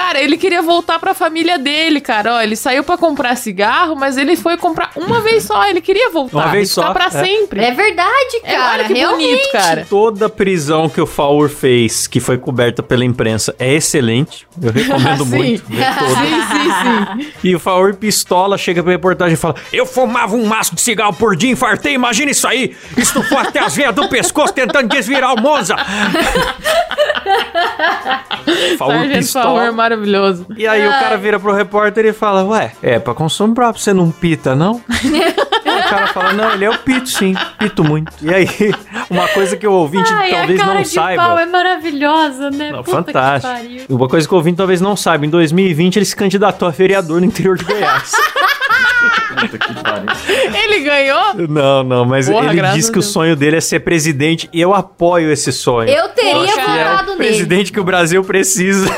Cara, ele queria voltar pra família dele, cara. Ó, ele saiu pra comprar cigarro, mas ele foi comprar uma vez só. Ele queria voltar. Uma vez só, pra é. sempre. É verdade, É, cara. olha que realmente. bonito, cara. Toda prisão que o Faur fez, que foi coberta pela imprensa, é excelente. Eu recomendo Sim. muito. Sim, sim, sim. E o Faur pistola chega pra reportagem e fala: Eu fumava um maço de cigarro por dia, infartei, imagina isso aí! Estufou até as veias do pescoço tentando desvirar o Monza! Favor, pistola. Maravilhoso. E aí o cara vira pro repórter e fala: Ué, é pra consumo próprio, você não pita, não? E o cara fala: Não, ele é o pito, sim, pito muito. E aí, uma coisa que o ouvinte Ai, talvez a cara não de saiba. pau é maravilhosa, né? Não, Puta que fantástico. pariu. Uma coisa que o ouvinte talvez não saiba, em 2020 ele se candidatou a vereador no interior de Goiás. Ele ganhou? não, não, mas Porra, ele diz que o sonho dele é ser presidente e eu apoio esse sonho. Eu teria Poxa, Que é votado o nele. presidente que o Brasil precisa.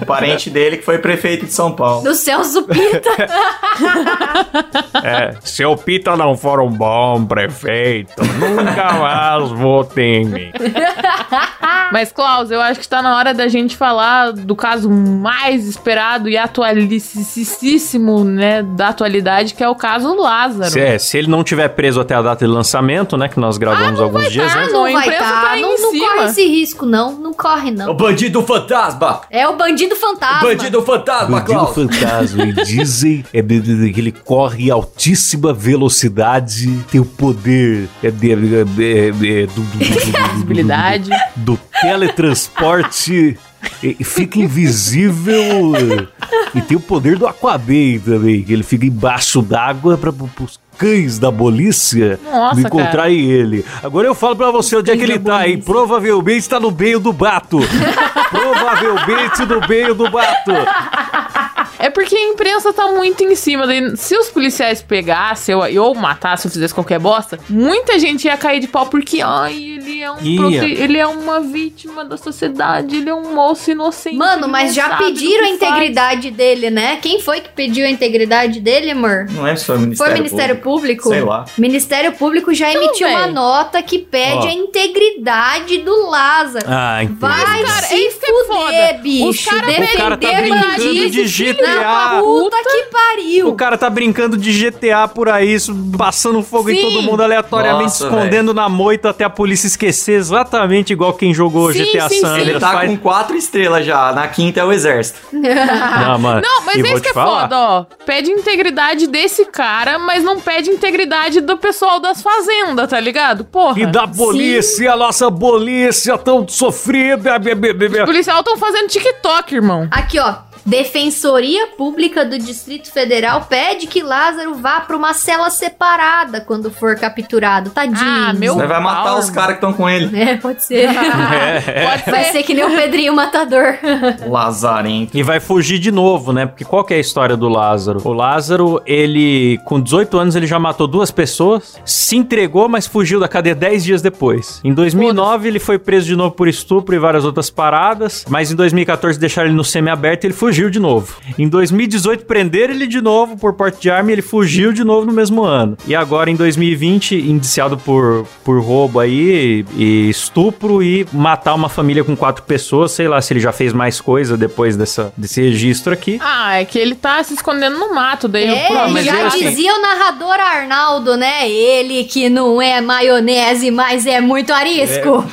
O parente dele que foi prefeito de São Paulo. Do Celso Pita. é, se o Pita não for um bom prefeito, nunca mais votem em mim. Mas, Klaus, eu acho que tá na hora da gente falar do caso mais esperado e atualicíssimo, né, da atualidade, que é o caso Lázaro. Se, é, se ele não tiver preso até a data de lançamento, né, que nós gravamos alguns dias tá, antes. não, não vai tá. tá não não corre esse risco, não. Não não corre, É o não. bandido fantasma! É o bandido fantasma. Bandido fantasma, Bandido Klaus! fantasma, e dizem é de- de- de que ele corre em altíssima velocidade, tem o poder é, de- é, é, é, do, do- do- do- do- Visibilidade. do teletransporte, e- fica invisível é, e tem o poder do Aquaman também, que ele fica embaixo d'água para os cães da polícia Nossa, não encontrarem ele. Agora eu falo pra você onde é que ele tá, hein? Provavelmente está no meio do bato. Provavelmente no meio do bato. É porque a imprensa tá muito em cima. daí Se os policiais pegassem ou, ou matassem ou fizessem qualquer bosta, muita gente ia cair de pau porque, ai, ele é um prote- ele é uma vítima da sociedade, ele é um moço inocente. Mano, mas não já pediram a que faz. integridade dele, né? Quem foi que pediu a integridade dele, amor? Não se foi o Foi Ministério o Ministério Público? Sei lá. Ministério Público já emitiu uma véi. nota que pede Ó. a integridade do Lázaro. Ah, entendi. Vai Cara, se isso que é fuder, Os bicho. cara- Defender o cara tá bandido. brincando de GTA. Puta que pariu. O cara tá brincando de GTA por aí, isso, passando fogo em Sim. todo mundo aleatoriamente, Nossa, escondendo na moita até a polícia esquecer, exatamente igual quem jogou Sim, GTA sim, San sim. Ele Andreas. tá faz- com quatro estrelas já, na quinta é o exército. Não, mano. Não, mas e é isso que é falar. foda, ó. Pede integridade desse cara, mas não pede integridade do pessoal das fazendas, tá ligado? Porra. E da polícia, a nossa polícia tão sofrida. Os policiais estão fazendo TikTok, irmão. Aqui, ó. Defensoria Pública do Distrito Federal pede que Lázaro vá pra uma cela separada quando for capturado. Tadinho. Ah, meu- Você vai matar os caras que estão com ele. É, pode ser. Pode Vai ser. ser que nem o Pedrinho Matador. Lazarento. E vai fugir de novo, né? Porque qual que é a história do Lázaro? O Lázaro, ele, com 18 anos, ele já matou duas pessoas, se entregou, mas fugiu da cadeia 10 dias depois. Em 2009, ele foi preso de novo por estupro e várias outras paradas, mas em 2014 deixaram ele no semiaberto e ele fugiu de novo. Em 2018, prenderam ele de novo por porte de arma e ele fugiu de novo no mesmo ano. E agora, em 2020, indiciado por, por roubo aí, e estupro e matar uma família com quatro pessoas, sei lá se ele já fez mais coisa depois dessa, desse registro aqui. Ah, é que ele tá se escondendo no mato, daí É, eu mas já assim- dizia o narrador Arnaldo, né? Ele que não é maionese, mas é muito arisco.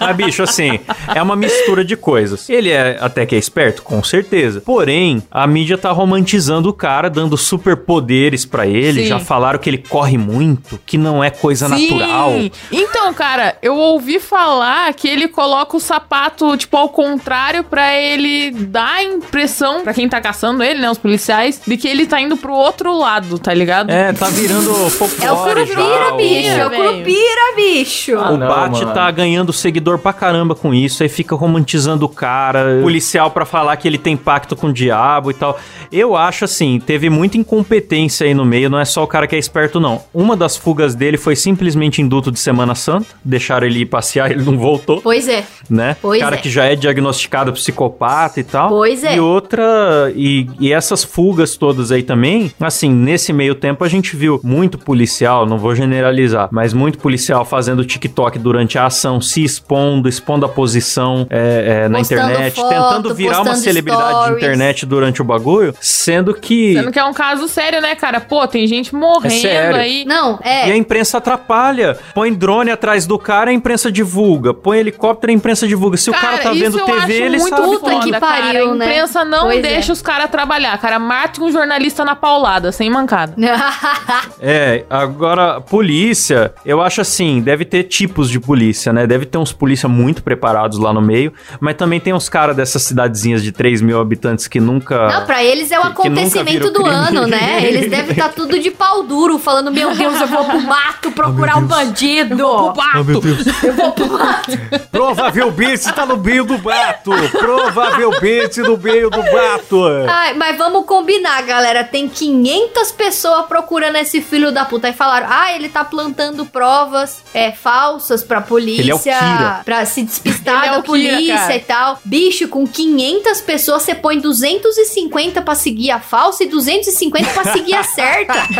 Mas, bicho, assim, é uma mistura de coisas. Ele é até que é esperto, com certeza. Porém, a mídia tá romantizando o cara, dando superpoderes pra ele. Sim. Já falaram que ele corre muito, que não é coisa Sim. natural. Então, cara, eu ouvi falar que ele coloca o sapato, tipo, ao contrário, pra ele dar a impressão, pra quem tá caçando ele, né, os policiais, de que ele tá indo pro outro lado, tá ligado? É, tá virando folclore É o Curupira, já, o- bicho. É o. Curupira, bicho. Ah, O não, Bate mano. tá ganhando seguidor pra caramba com isso, aí fica romantizando o cara, policial pra falar que ele tem pacto com o diabo e tal. Eu acho assim, teve muita incompetência aí no meio, não é só o cara que é esperto, não. Uma das fugas dele foi simplesmente induto de Semana Santa, deixaram ele ir passear, ele não voltou, Pois é. né? Pois cara é. que já é diagnosticado psicopata e tal. Pois é. E outra, e, e essas fugas todas aí também, assim, nesse meio tempo a gente viu muito policial, não vou generalizar, mas muito policial fazendo TikTok durante a ação, se expondo, expondo a posição é, é, na internet, foto, tentando virar uma celebridade de stories. internet durante o bagulho, sendo que. Sendo que é um caso sério, né, cara? Pô, tem gente morrendo É sério. aí. Não, E a é. imprensa atrapalha. Põe drone atrás do cara, a imprensa divulga. Põe helicóptero, a imprensa divulga. Se o cara tá vendo TV, acho ele muito sabe. Puta que cara. pariu, A né? imprensa não Pois é. deixa os caras trabalhar, cara. Mate um jornalista na paulada, sem mancada. É, agora, polícia, eu acho assim, deve ter tipos de polícia, né? Deve ter uns polícia muito preparados lá no meio, mas também tem uns caras dessas cidadezinhas de 3 mil habitantes que nunca... Não, pra eles é o Que- que acontecimento viram do crime. ano, né? Eles devem estar tudo de pau duro, falando: Meu Deus, eu vou pro mato procurar um bandido. Eu vou pro mato. Provavelmente tá no meio do mato! Provavelmente no meio do mato! Ai, mas vamos combinar, galera. Tem 500 pessoas procurando esse filho da puta. Aí falaram: ah, ele tá plantando provas é, falsas pra polícia. Ele é o Kira. Pra se despistar Ele é da Kira, polícia cara. e tal. Bicho, com 500 pessoas, você põe 250 pra seguir a falsa e 250 pra seguir a certa.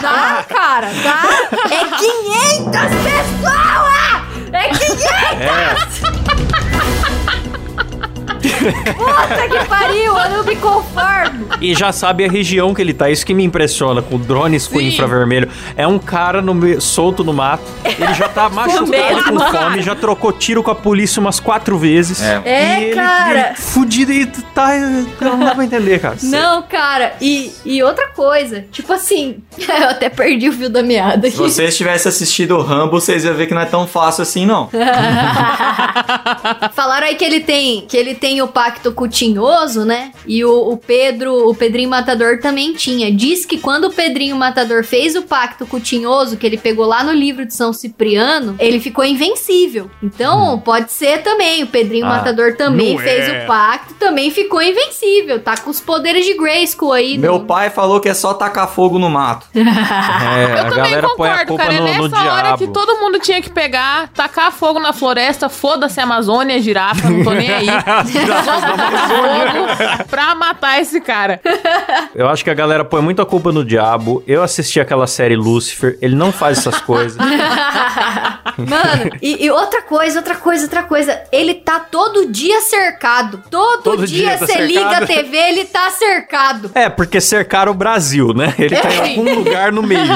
dá, cara, dá. É 500 pessoas! É 500! Puta que pariu, eu não me conformo. E já sabe a região que ele tá. Isso que me impressiona com drones com Sim. infravermelho. É um cara no me- solto no mato. Ele já tá machucado com fome, já trocou tiro com a polícia umas quatro vezes. É. É, e ele, cara. ele fudido e tá. Não dá pra entender, cara. Não, cara, e, e outra coisa, tipo assim, eu até perdi o fio da meada Se aqui. vocês tivessem assistido o Rambo, vocês iam ver que não é tão fácil assim, não. Falaram aí que ele tem que ele tem o pacto com o Tinhoso, né? E o, o Pedro, o Pedrinho Matador também tinha. Diz que quando o Pedrinho Matador fez o pacto com o Tinhoso, que ele pegou lá no livro de São Cipriano, ele ficou invencível. Então, pode ser também. O Pedrinho Ah, Matador também não fez é. o pacto, também ficou invencível. Tá com os poderes de Grayskull aí. Meu no- pai falou que é só tacar fogo no mato. É, Eu a também galera põe a concordo, culpa cara. É no, nessa no hora diabo. que todo mundo tinha que pegar, tacar fogo na floresta, foda-se a Amazônia, girafa, não tô nem aí. fogo pra matar esse cara. Eu acho que a galera põe muita culpa no diabo. Eu assisti aquela série Lucifer, ele não faz essas coisas. Mano, e, e outra coisa, outra coisa, outra coisa. Ele tá todo dia cercado. Todo, Todo dia tá você liga a. TV, ele tá cercado. É, porque cercaram o Brasil, né? Ele tá em algum lugar no meio.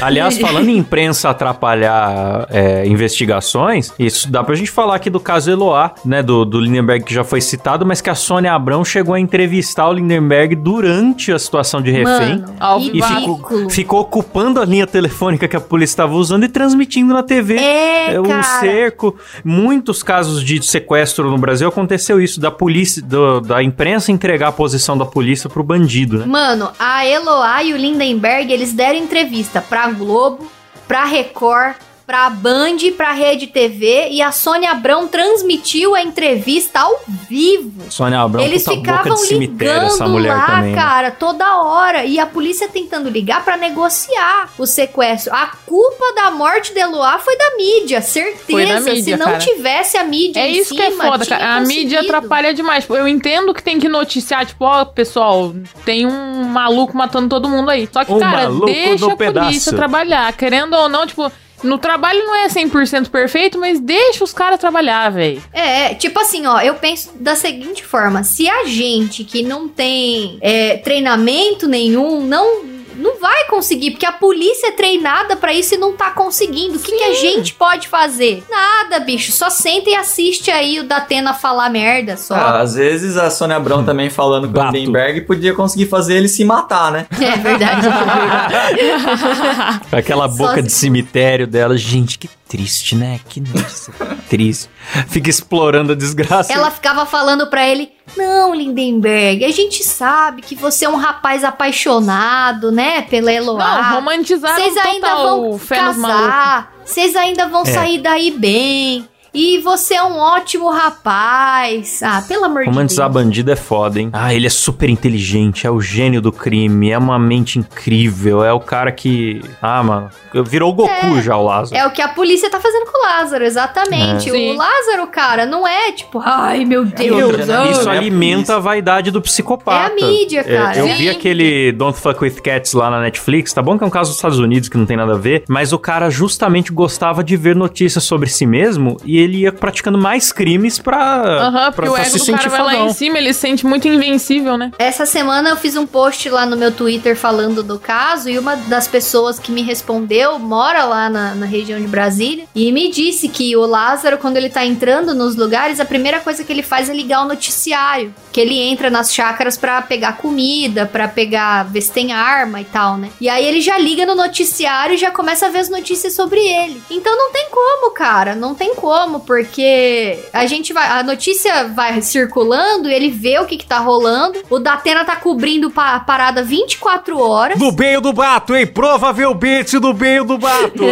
Aliás, falando em imprensa atrapalhar é, investigações, isso dá pra gente falar aqui do caso Eloá, né? Do, do Lindenberg que já foi citado, mas que a Sônia Abrão chegou a entrevistar o Lindenberg durante a situação de refém. Mano, E ficou, ficou ocupando a linha telefônica que a polícia estava usando e transmitindo na TV. É, um cara. cerco. Muitos casos de sequestro no Brasil aconteceu isso, da polícia, do- da imprensa entregar a posição da polícia pro bandido, né? Mano, a Eloá e o Lindenberg, eles deram entrevista pra Globo, pra Record, pra Band, pra Rede TV e a Sônia Abrão transmitiu a entrevista ao vivo. Sônia Abrão, Eles puta boca ficavam de cemitério ligando essa mulher lá, também. né? cara, toda hora. E a polícia tentando ligar pra negociar o sequestro. A culpa da morte de Eloá foi da mídia, certeza. Mídia, Se não cara. tivesse a mídia É em isso que é cima, foda, cara. A mídia atrapalha demais. Eu entendo que tem que noticiar, tipo, ó, pessoal, tem um maluco matando todo mundo aí. Só que, Um cara, deixa a polícia pedaço. trabalhar. Querendo ou não, tipo, no trabalho não é 100% perfeito, mas deixa os caras trabalhar, velho. É, tipo assim, ó, eu penso da seguinte forma: se a gente que não tem é, treinamento nenhum, não. Não vai conseguir, porque a polícia é treinada pra isso e não tá conseguindo. O que, que a gente pode fazer? Nada, bicho. Só senta e assiste aí o Datena falar merda só. Ah, às vezes a Sônia Abrão também falando com o. Lindenberg podia conseguir fazer ele se matar, né? É verdade. Aquela Só boca se- de cemitério dela. Gente, que triste, né? Que nossa, triste. Fica explorando a desgraça. Ela ficava falando pra ele: Não, Lindenberg, a gente sabe que você é um rapaz apaixonado, né? Pela Eloá. Não, romantizaram Vocês ainda vão casar, vocês ainda vão É. sair daí bem. E você é um ótimo rapaz. Ah, pelo amor de Deus. Romantizar bandido é foda, hein? Ah, ele é super inteligente, é o gênio do crime, é uma mente incrível, é o cara que. Ah, mano, virou o Goku já, o Lázaro. É o que a polícia tá fazendo com o Lázaro, exatamente. É. O Sim. Lázaro, cara, não é tipo, ai meu Deus. outra, né? ah. Isso é a alimenta a vaidade do psicopata. É a mídia, cara. eu Sim. vi aquele Don't Fuck With Cats lá na Netflix, tá bom que é um caso dos Estados Unidos que não tem nada a ver, mas o cara justamente gostava de ver notícias sobre si mesmo e ele ia praticando mais crimes pra, Aham, porque pra, o pra ego se do cara sentir vai lá fodão. em cima, ele se sente muito invencível, né? Essa semana eu fiz um post lá no meu Twitter falando do caso e uma das pessoas que me respondeu mora lá na, na região de Brasília e me disse que o Lázaro, quando ele tá entrando nos lugares, a primeira coisa que ele faz é ligar o noticiário. Que ele entra nas chácaras pra pegar comida, pra pegar, ver se tem arma e tal, né? E aí ele já liga no noticiário e já começa a ver as notícias sobre ele. Então não tem como, cara, não tem como, porque a gente vai, a notícia vai circulando, ele vê o que que tá rolando. O Datena tá cobrindo pa- a parada 24 horas. No meio do bato, hein? Provavelmente no meio do bato.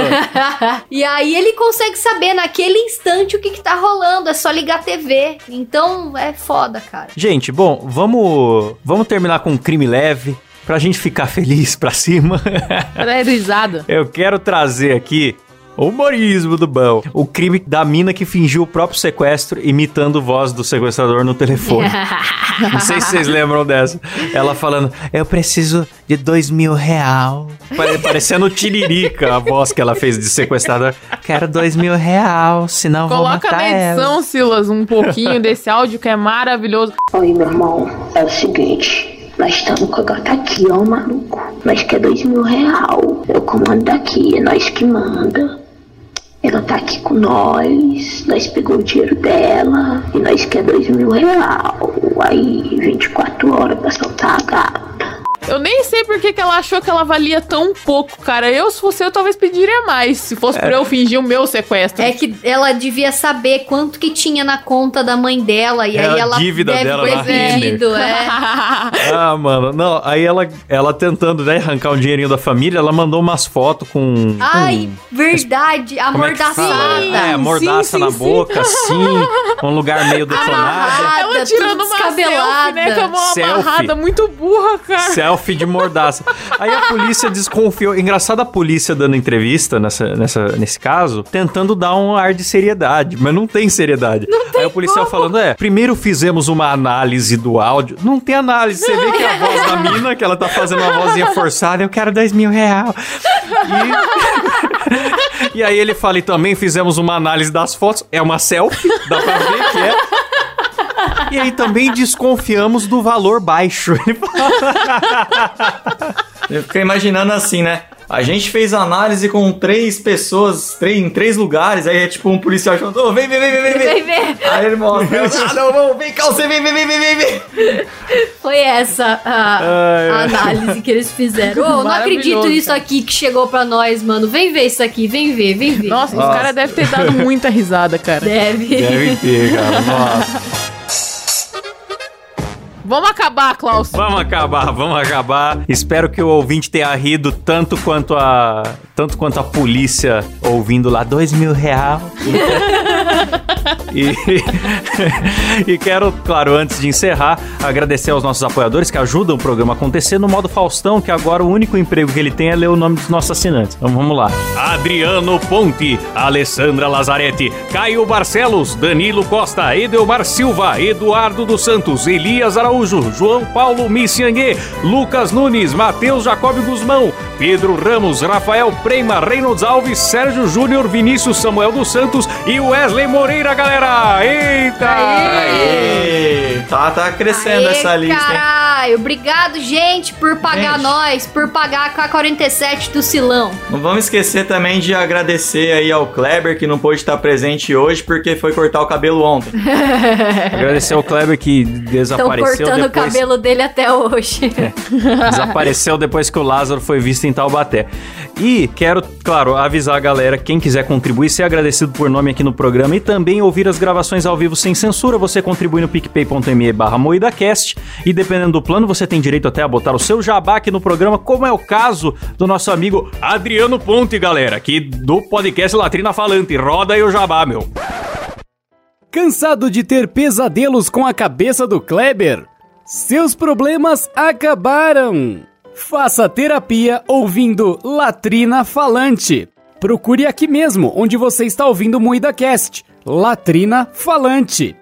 e aí ele consegue saber naquele instante o que que tá rolando, é só ligar a TV. Então é foda, cara. Gente, bom, vamos, vamos terminar com um crime leve pra gente ficar feliz pra cima. Pra risada. Eu quero trazer aqui Humorismo do bom. O crime da mina que fingiu o próprio sequestro imitando voz do sequestrador no telefone. Não sei se vocês lembram dessa. Ela falando, eu preciso de dois mil real. Pare- Parecendo tiririca a voz que ela fez de sequestrador. Quero dois mil real, senão vou Coloca matar na ela. edição, Silas, um pouquinho desse áudio que é maravilhoso. Oi, meu irmão, é o seguinte. Nós estamos com a gata aqui, ó, maluco. Nós quer dois mil real. Eu comando daqui, é nós que manda. Ela tá aqui com nós, nós pegou o dinheiro dela e nós quer dois mil real. Aí, 24 horas pra soltar a gata. Eu nem sei por que que ela achou que ela valia tão pouco, cara. Eu, se fosse eu, talvez pediria mais. Se fosse pra eu fingir o meu sequestro. É que ela devia saber quanto que tinha na conta da mãe dela. E É aí a ela dívida deve dela ter na pedido, é. Ah, mano, não, aí ela, ela tentando, né, arrancar um dinheirinho da família, ela mandou umas fotos com... Ai, verdade, é amordaçada. É, mordaça sim, na sim. boca, assim, um lugar meio detonado. Amarrada, Ela tirando tudo uma selfie, né? Com a mão Selfie. amarrada, muito burra, cara. Selfie de mordaça. Aí a polícia desconfiou. Engraçado a polícia dando entrevista nessa, nessa, nesse caso, tentando dar um ar de seriedade, mas não tem seriedade. Aí o policial falando: é, primeiro fizemos uma análise do áudio. Não tem análise. Você vê que a voz da mina, que ela tá fazendo uma vozinha forçada, eu quero dois mil real. E... e aí ele fala: e também fizemos uma análise das fotos. É uma selfie, dá pra ver que é. E aí também desconfiamos do valor baixo. Eu fiquei imaginando assim, né? A gente fez análise com três pessoas, três, em três lugares, aí é tipo um policial chamando, ô, vem, vem, vem, vem, vem, Vem. Aí ele mostra, ah, não, não, vem cá, você vem, vem, vem, vem, vem, vem. Foi essa a, a análise que eles fizeram. Ô, não acredito nisso aqui que chegou pra nós, mano. Vem ver isso aqui, vem ver, vem ver. Nossa, Nossa. os caras devem ter dado muita risada, cara. Deve. Deve ter, cara. Nossa. Vamos acabar, Klaus. Vamos acabar, vamos acabar. Espero que o ouvinte tenha rido tanto quanto a. Tanto quanto a polícia ouvindo lá dois mil real. E, e quero, claro, antes de encerrar, agradecer aos nossos apoiadores que ajudam o programa a acontecer no modo Faustão, que agora o único emprego que ele tem é ler o nome dos nossos assinantes. Então vamos lá. Adriano Ponte, Alessandra Lazarete, Caio Barcelos, Danilo Costa, Edelmar Silva, Eduardo dos Santos, Elias Araújo, João Paulo Missiangue, Lucas Nunes, Matheus Jacob Guzmão, Pedro Ramos, Rafael Prema, Reynolds Alves, Sérgio Júnior, Vinícius Samuel dos Santos e Wesley Moreira, galera! Eita! Aê, tá, tá crescendo Aê, essa lista, hein? caralho. Obrigado, gente, por pagar Gente. nós, por pagar a K47 do Silão. Não vamos esquecer também de agradecer aí ao Kleber, que não pôde estar presente hoje, porque foi cortar o cabelo ontem. Agradecer ao Kleber que desapareceu cortando o depois. cabelo dele até hoje. Desapareceu depois que o Lázaro foi visto em Taubaté. E quero, claro, avisar a galera, quem quiser contribuir, ser agradecido por nome aqui no programa e também ouvir as gravações ao vivo sem censura, você contribui no picpay.me barra moidacast e dependendo do plano, você tem direito até a botar o seu jabá aqui no programa, como é o caso do nosso amigo Adriano Ponte, galera, aqui do podcast Latrina Falante. Roda aí o jabá, meu. Cansado de ter pesadelos com a cabeça do Kleber? Seus problemas acabaram! Faça terapia ouvindo Latrina Falante. Procure aqui mesmo, onde você está ouvindo o MuidaCast. Latrina Falante.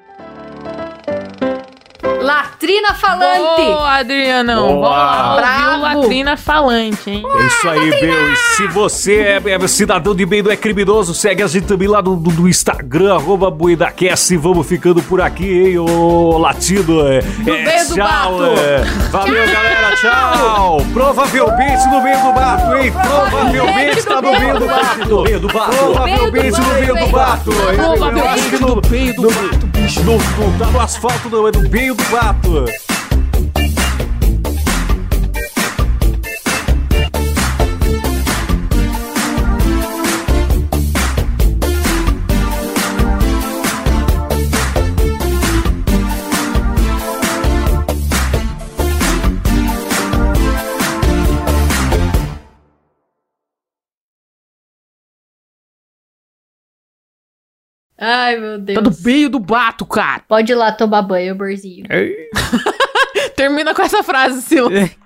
Latrina falante. Boa, Adrianão. Boa. Bravo. Latrina falante, hein? É isso aí, meu. E se você é, é cidadão de bem, não é criminoso, segue a gente também lá do, do- do Instagram, arroba BuidaCast. E vamos ficando por aqui, hein, ô latino. É, é, meio do tchau, mato. é. Valeu, galera, tchau. Provavelmente no meio do mato, hein? Provavelmente tá no meio do mato. No meio do mato. Provavelmente no meio do mato. Provavelmente no meio do mato, bicho. Não tá no asfalto, não, é no meio do mato papo. Ai, meu Deus. Tá no meio do bato, cara. Pode ir lá tomar banho, amorzinho. Termina com essa frase, Silo.